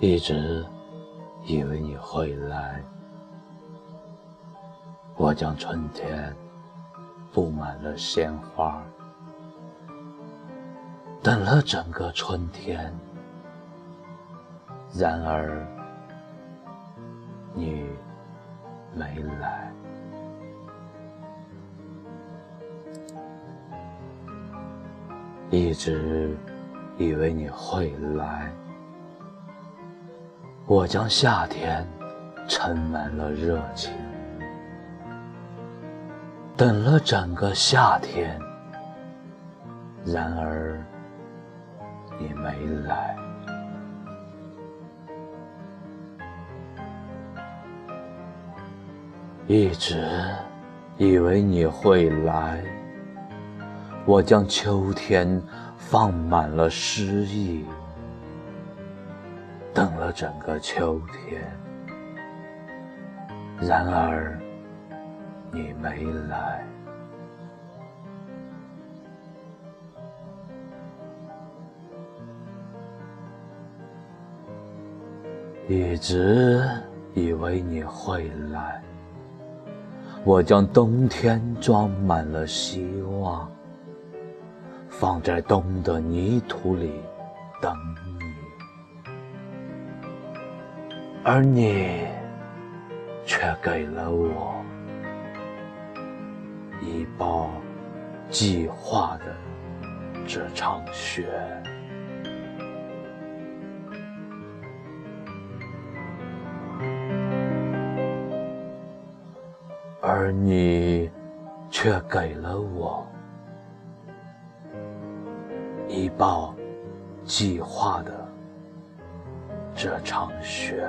一直以为你会来，我将春天布满了鲜花，等了整个春天，然而你没来。一直以为你会来，我将夏天盛满了热情，等了整个夏天，然而你没来。一直以为你会来。我将秋天放满了诗意，等了整个秋天，然而你没来。一直以为你会来，我将冬天装满了希望。放在冬的泥土里等而你却给了我一包计划的这场雪，而你却给了我。一包计划的这场雪。